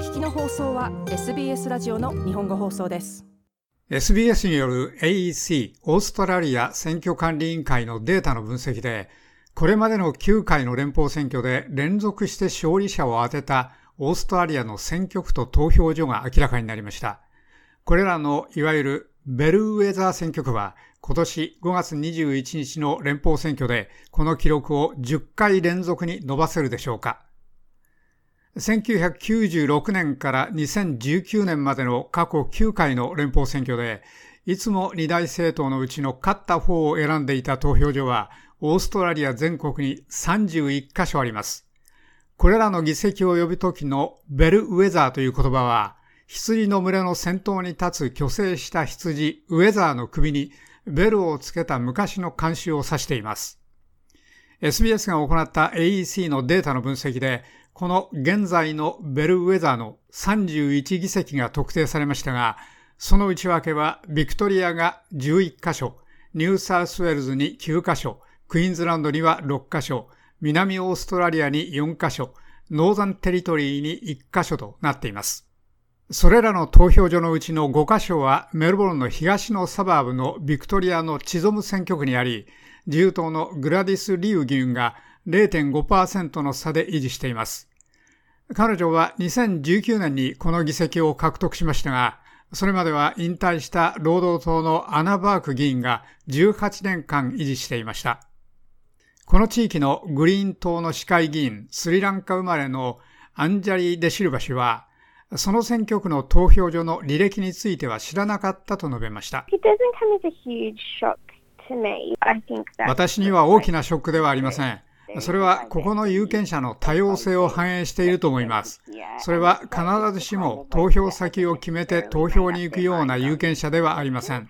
聞きの放送は SBS ラジオの日本語放送です。SBS による AEC オーストラリア選挙管理委員会のデータの分析で、これまでの9回の連邦選挙で連続して勝利者を当てたオーストラリアの選挙区と投票所が明らかになりました。これらのいわゆるベルウェザー選挙区は今年5月21日の連邦選挙でこの記録を10回連続に伸ばせるでしょうか1996年から2019年までの過去9回の連邦選挙で、いつも二大政党のうちの勝った方を選んでいた投票所は、オーストラリア全国に31カ所あります。これらの議席を呼ぶときのベルウェザーという言葉は、羊の群れの先頭に立つ虚勢した羊ウェザーの首にベルをつけた昔の慣習を指しています。SBS が行った AEC のデータの分析で、この現在の bellwether の31議席が特定されましたが、その内訳はビクトリアが11カ所、ニューサウスウェルズに9カ所、クイーンズランドには6カ所、南オーストラリアに4カ所、ノーザンテリトリーに1カ所となっています。それらの投票所のうちの5カ所はメルボルンの東の suburb のビクトリアのチゾム選挙区にあり、自由党のグラディス・リュウ議員が0.5%の差で維持しています。彼女は2019年にこの議席を獲得しましたが、それまでは引退した労働党のアナ・バーク議員が18年間維持していました。この地域のグリーン党の市会議員、スリランカ生まれのアンジャリ・デシルバ氏は、その選挙区の投票所の履歴については知らなかったと述べました。私には大きなショックではありません。それはここの有権者の多様性を反映していると思います。それは必ずしも投票先を決めて投票に行くような有権者ではありません。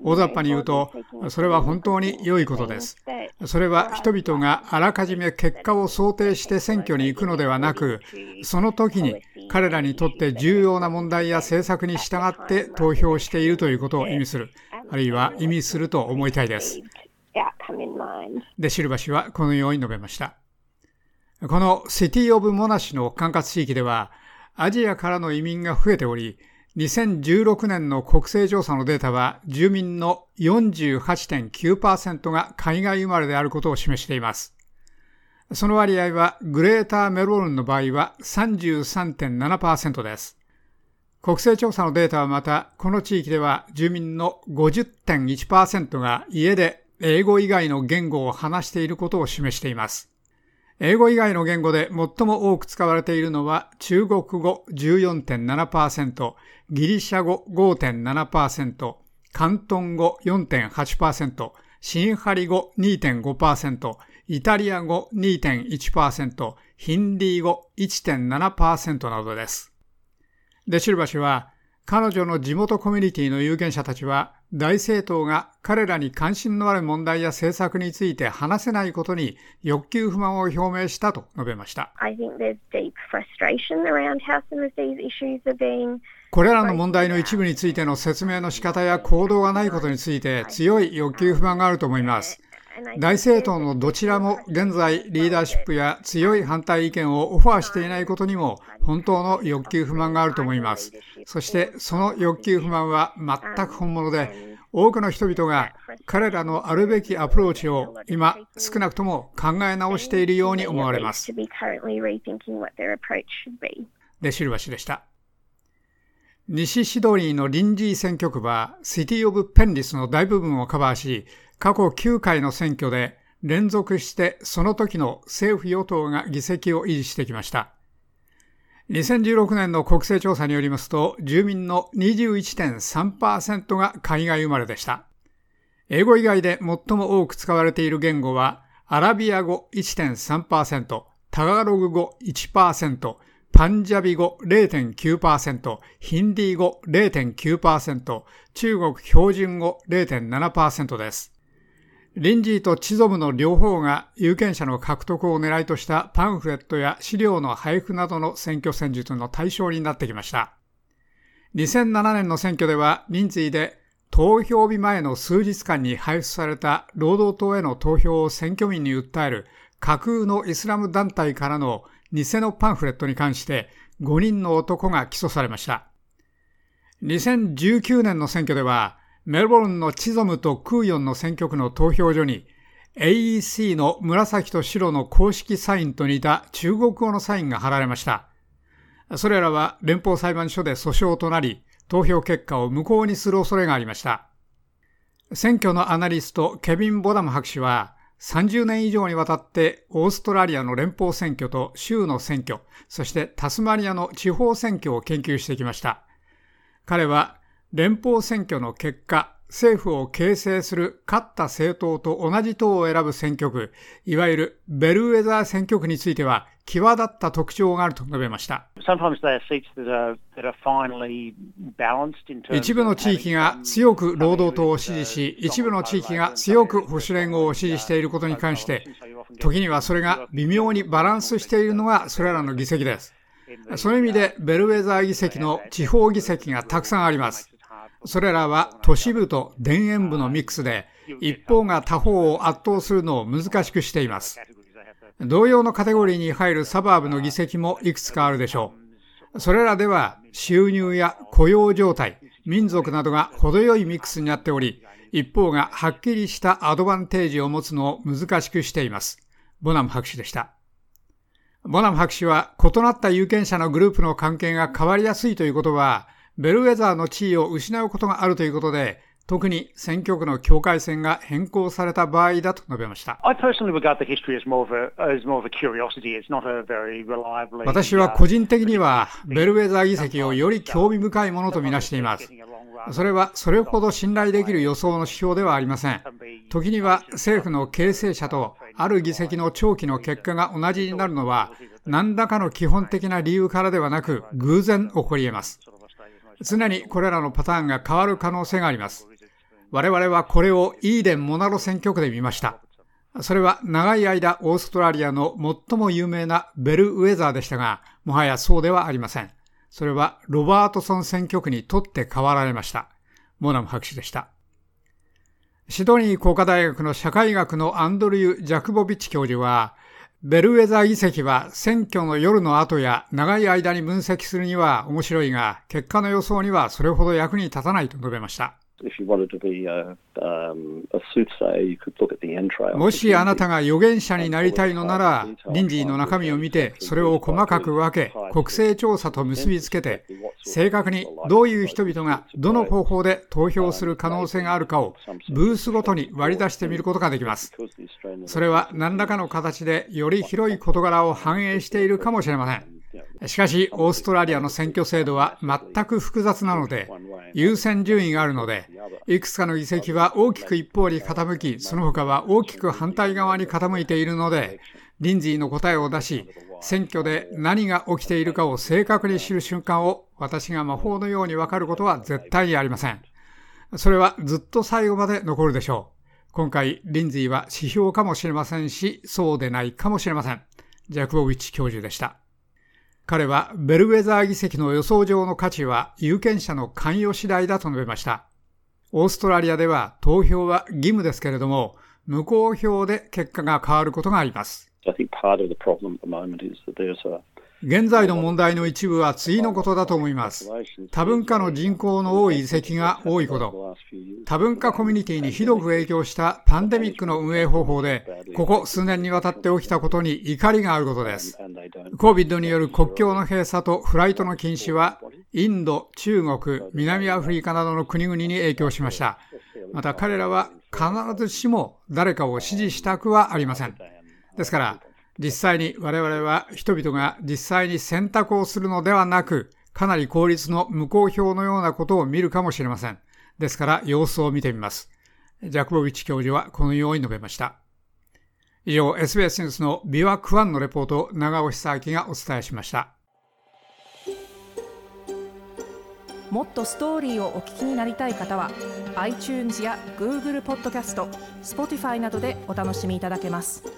大雑把に言うと、それは本当に良いことです。それは人々があらかじめ結果を想定して選挙に行くのではなく、その時に彼らにとって重要な問題や政策に従って投票しているということを意味する、あるいは意味すると思いたいです。で、シルバ氏はこのように述べました。このシティ・オブ・モナシの管轄地域では、アジアからの移民が増えており、2016年の国勢調査のデータは、住民の48.9%が海外生まれであることを示しています。その割合は、グレーターメロルンの場合は33.7%です。国勢調査のデータはまた、この地域では住民の50.1%が家で英語以外の言語を話していることを示しています。英語以外の言語で最も多く使われているのは中国語14.7%、ギリシャ語5.7%、広東語4.8%、シンハリ語2.5%、イタリア語2.1%、ヒンディー語1.7%などです。デシルバ氏は、彼女の地元コミュニティの有権者たちは、大政党が彼らに関心のある問題や政策について話せないことに欲求不満を表明したと述べました。これらの問題の一部についての説明の仕方や行動がないことについて強い欲求不満があると思います。大政党のどちらも現在リーダーシップや強い反対意見をオファーしていないことにも本当の欲求不満があると思います。そしてその欲求不満は全く本物で、多くの人々が彼らのあるべきアプローチを今少なくとも考え直しているように思われます。で、シルバ氏でした。西シドニーの臨時選挙区はシティ・オブ・ペンリスの大部分をカバーし、過去9回の選挙で連続してその時の政府与党が議席を維持してきました。2016年の国勢調査によりますと、住民の21.3%が海外生まれでした。英語以外で最も多く使われている言語は、アラビア語1.3%、タガログ語1%、パンジャビ語0.9%、ヒンディー語0.9%、中国標準語0.7%です。リンジーとチゾムの両方が有権者の獲得を狙いとしたパンフレットや資料の配布などの選挙戦術の対象になってきました。2007年の選挙では人数で投票日前の数日間に配布された労働党への投票を選挙民に訴える架空のイスラム団体からの偽のパンフレットに関して5人の男が起訴されました。2019年の選挙では、メルボルンのチゾムとクーヨンの選挙区の投票所に AEC の紫と白の公式サインと似た中国語のサインが貼られました。それらは連邦裁判所で訴訟となり、投票結果を無効にする恐れがありました。選挙のアナリストケビン・ボダム博士は、30年以上にわたってオーストラリアの連邦選挙と州の選挙、そしてタスマニアの地方選挙を研究してきました。彼は連邦選挙の結果、政府を形成する勝った政党と同じ党を選ぶ選挙区、いわゆるベルウェザー選挙区については、際立った特徴があると述べました。一部の地域が強く労働党を支持し、一部の地域が強く保守連合を支持していることに関して、時にはそれが微妙にバランスしているのがそれらの議席です。その意味でベルウェザー議席の地方議席がたくさんあります。それらは都市部と田園部のミックスで、一方が他方を圧倒するのを難しくしています。同様のカテゴリーに入るサバーブの議席もいくつかあるでしょう。それらでは収入や雇用状態、民族などが程よいミックスになっており、一方がはっきりしたアドバンテージを持つのを難しくしています。ボナム博士でした。ボナム博士は異なった有権者のグループの関係が変わりやすいということは、ベルウェザーの地位を失うことがあるということで、特に選挙区の境界線が変更された場合だと述べました。私は個人的には、ベルウェザー議席をより興味深いものとみなしています。それはそれほど信頼できる予想の指標ではありません。時には政府の形成者とある議席の長期の結果が同じになるのは、何らかの基本的な理由からではなく、偶然起こり得ます。常にこれらのパターンが変わる可能性があります。我々はこれをイーデン・モナロ選挙区で見ました。それは長い間オーストラリアの最も有名なベルウェザーでしたが、もはやそうではありません。それはロバートソン選挙区にとって変わられました。モナム博士でした。シドニー工科大学の社会学のアンドリュー・ジャクボビッチ教授は、ベルウェザー議席は選挙の夜の後や長い間に分析するには面白いが、結果の予想にはそれほど役に立たないと述べました。もしあなたが預言者になりたいのなら、臨時の中身を見て、それを細かく分け、国勢調査と結びつけて、正確にどういう人々がどの方法で投票する可能性があるかをブースごとに割り出してみることができます。それは何らかの形でより広い事柄を反映しているかもしれません。しかし、オーストラリアの選挙制度は全く複雑なので、優先順位があるので、いくつかの議席は大きく一方に傾き、その他は大きく反対側に傾いているので、リンジーの答えを出し、選挙で何が起きているかを正確に知る瞬間を私が魔法のようにわかることは絶対にありません。それはずっと最後まで残るでしょう。今回、リンジーは指標かもしれませんし、そうでないかもしれません。ジャクボウィッチ教授でした。彼はベルウェザー議席の予想上の価値は有権者の関与次第だと述べました。オーストラリアでは投票は義務ですけれども、無効票で結果が変わることがあります。現在の問題の一部は次のことだと思います。多文化の人口の多い遺跡が多いこと。多文化コミュニティにひどく影響したパンデミックの運営方法で、ここ数年にわたって起きたことに怒りがあることです。COVID による国境の閉鎖とフライトの禁止は、インド、中国、南アフリカなどの国々に影響しました。また彼らは必ずしも誰かを支持したくはありません。ですから、実際に我々は人々が実際に選択をするのではなく、かなり効率の無効票のようなことを見るかもしれません。ですから様子を見てみます。ジャクボビッチ教授はこのように述べました。以上、SBS ニュースのビワクワンのレポートを長尾久明がお伝えしました。もっとストーリーをお聞きになりたい方は iTunes や Google ポッドキャスト Spotify などでお楽しみいただけます。